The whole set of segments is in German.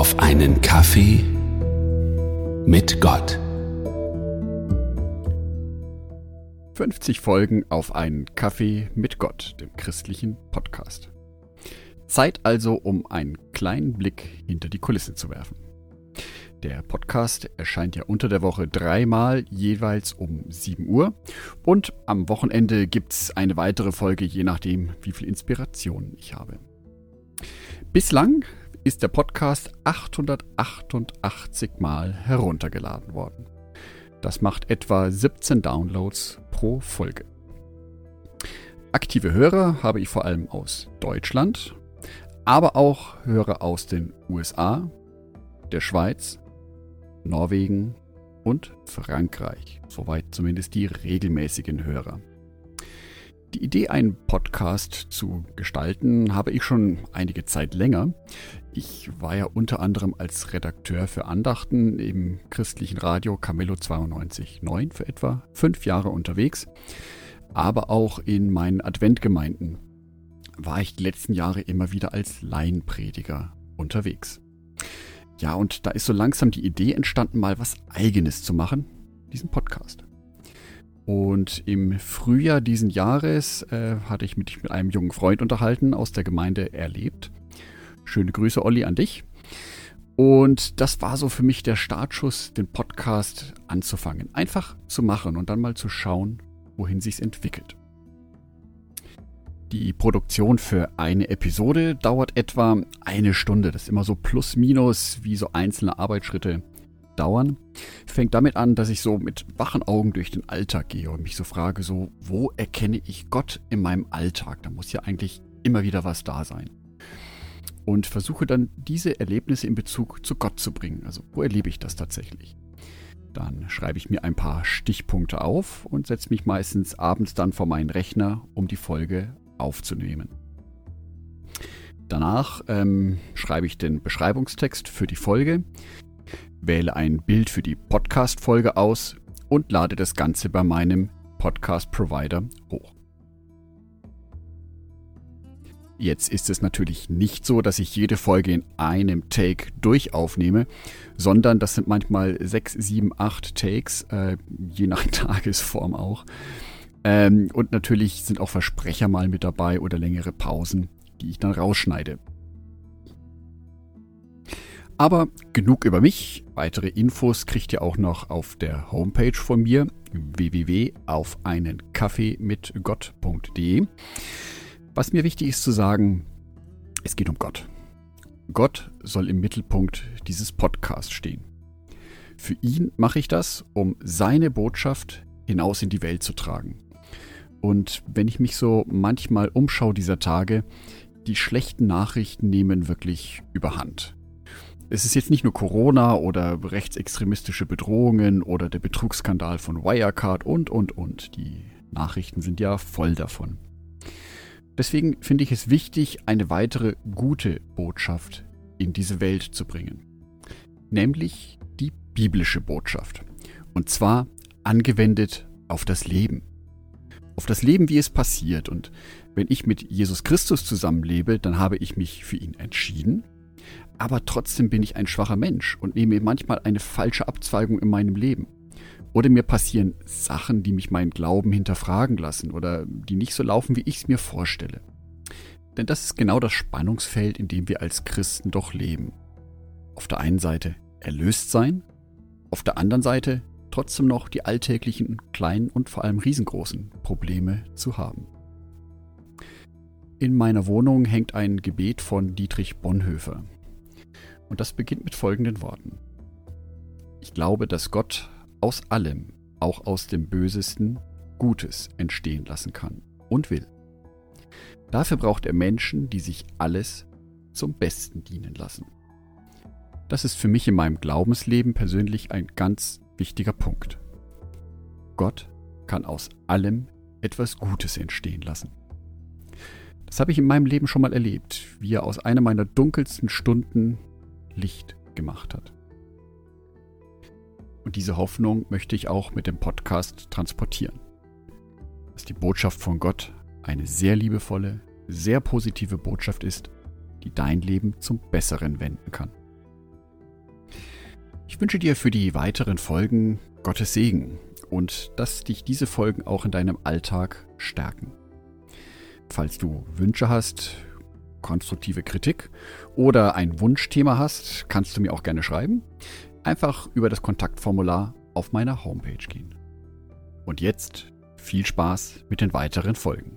auf einen Kaffee mit Gott. 50 Folgen auf einen Kaffee mit Gott, dem christlichen Podcast. Zeit also, um einen kleinen Blick hinter die Kulissen zu werfen. Der Podcast erscheint ja unter der Woche dreimal, jeweils um 7 Uhr. Und am Wochenende gibt es eine weitere Folge, je nachdem, wie viel Inspiration ich habe. Bislang ist der Podcast 888 Mal heruntergeladen worden. Das macht etwa 17 Downloads pro Folge. Aktive Hörer habe ich vor allem aus Deutschland, aber auch Hörer aus den USA, der Schweiz, Norwegen und Frankreich. Soweit zumindest die regelmäßigen Hörer. Die Idee, einen Podcast zu gestalten, habe ich schon einige Zeit länger. Ich war ja unter anderem als Redakteur für Andachten im christlichen Radio Camillo 92.9 für etwa fünf Jahre unterwegs, aber auch in meinen Adventgemeinden war ich die letzten Jahre immer wieder als Laienprediger unterwegs. Ja, und da ist so langsam die Idee entstanden, mal was eigenes zu machen, diesen Podcast. Und im Frühjahr diesen Jahres äh, hatte ich mich mit einem jungen Freund unterhalten aus der Gemeinde Erlebt. Schöne Grüße, Olli, an dich. Und das war so für mich der Startschuss, den Podcast anzufangen. Einfach zu machen und dann mal zu schauen, wohin sich's entwickelt. Die Produktion für eine Episode dauert etwa eine Stunde. Das ist immer so plus minus, wie so einzelne Arbeitsschritte dauern. Fängt damit an, dass ich so mit wachen Augen durch den Alltag gehe und mich so frage, so, wo erkenne ich Gott in meinem Alltag? Da muss ja eigentlich immer wieder was da sein. Und versuche dann diese Erlebnisse in Bezug zu Gott zu bringen. Also, wo erlebe ich das tatsächlich? Dann schreibe ich mir ein paar Stichpunkte auf und setze mich meistens abends dann vor meinen Rechner, um die Folge aufzunehmen. Danach ähm, schreibe ich den Beschreibungstext für die Folge, wähle ein Bild für die Podcast-Folge aus und lade das Ganze bei meinem Podcast-Provider hoch. Jetzt ist es natürlich nicht so, dass ich jede Folge in einem Take durchaufnehme, sondern das sind manchmal sechs, sieben, acht Takes, äh, je nach Tagesform auch. Ähm, und natürlich sind auch Versprecher mal mit dabei oder längere Pausen, die ich dann rausschneide. Aber genug über mich. Weitere Infos kriegt ihr auch noch auf der Homepage von mir www.aufeinenkaffeemitgott.de. Was mir wichtig ist zu sagen, es geht um Gott. Gott soll im Mittelpunkt dieses Podcasts stehen. Für ihn mache ich das, um seine Botschaft hinaus in die Welt zu tragen. Und wenn ich mich so manchmal umschaue dieser Tage, die schlechten Nachrichten nehmen wirklich überhand. Es ist jetzt nicht nur Corona oder rechtsextremistische Bedrohungen oder der Betrugsskandal von Wirecard und, und, und. Die Nachrichten sind ja voll davon. Deswegen finde ich es wichtig, eine weitere gute Botschaft in diese Welt zu bringen. Nämlich die biblische Botschaft. Und zwar angewendet auf das Leben auf das Leben, wie es passiert. Und wenn ich mit Jesus Christus zusammenlebe, dann habe ich mich für ihn entschieden. Aber trotzdem bin ich ein schwacher Mensch und nehme manchmal eine falsche Abzweigung in meinem Leben. Oder mir passieren Sachen, die mich meinen Glauben hinterfragen lassen oder die nicht so laufen, wie ich es mir vorstelle. Denn das ist genau das Spannungsfeld, in dem wir als Christen doch leben. Auf der einen Seite erlöst sein, auf der anderen Seite trotzdem noch die alltäglichen kleinen und vor allem riesengroßen Probleme zu haben. In meiner Wohnung hängt ein Gebet von Dietrich Bonhoeffer. Und das beginnt mit folgenden Worten. Ich glaube, dass Gott aus allem, auch aus dem Bösesten, Gutes entstehen lassen kann und will. Dafür braucht er Menschen, die sich alles zum Besten dienen lassen. Das ist für mich in meinem Glaubensleben persönlich ein ganz wichtiger Punkt. Gott kann aus allem etwas Gutes entstehen lassen. Das habe ich in meinem Leben schon mal erlebt, wie er aus einer meiner dunkelsten Stunden Licht gemacht hat. Und diese Hoffnung möchte ich auch mit dem Podcast transportieren. Dass die Botschaft von Gott eine sehr liebevolle, sehr positive Botschaft ist, die dein Leben zum Besseren wenden kann. Ich wünsche dir für die weiteren Folgen Gottes Segen und dass dich diese Folgen auch in deinem Alltag stärken. Falls du Wünsche hast, konstruktive Kritik oder ein Wunschthema hast, kannst du mir auch gerne schreiben. Einfach über das Kontaktformular auf meiner Homepage gehen. Und jetzt viel Spaß mit den weiteren Folgen.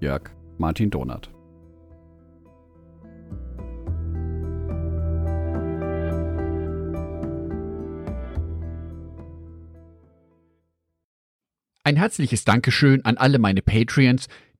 Jörg Martin Donat. Ein herzliches Dankeschön an alle meine Patreons,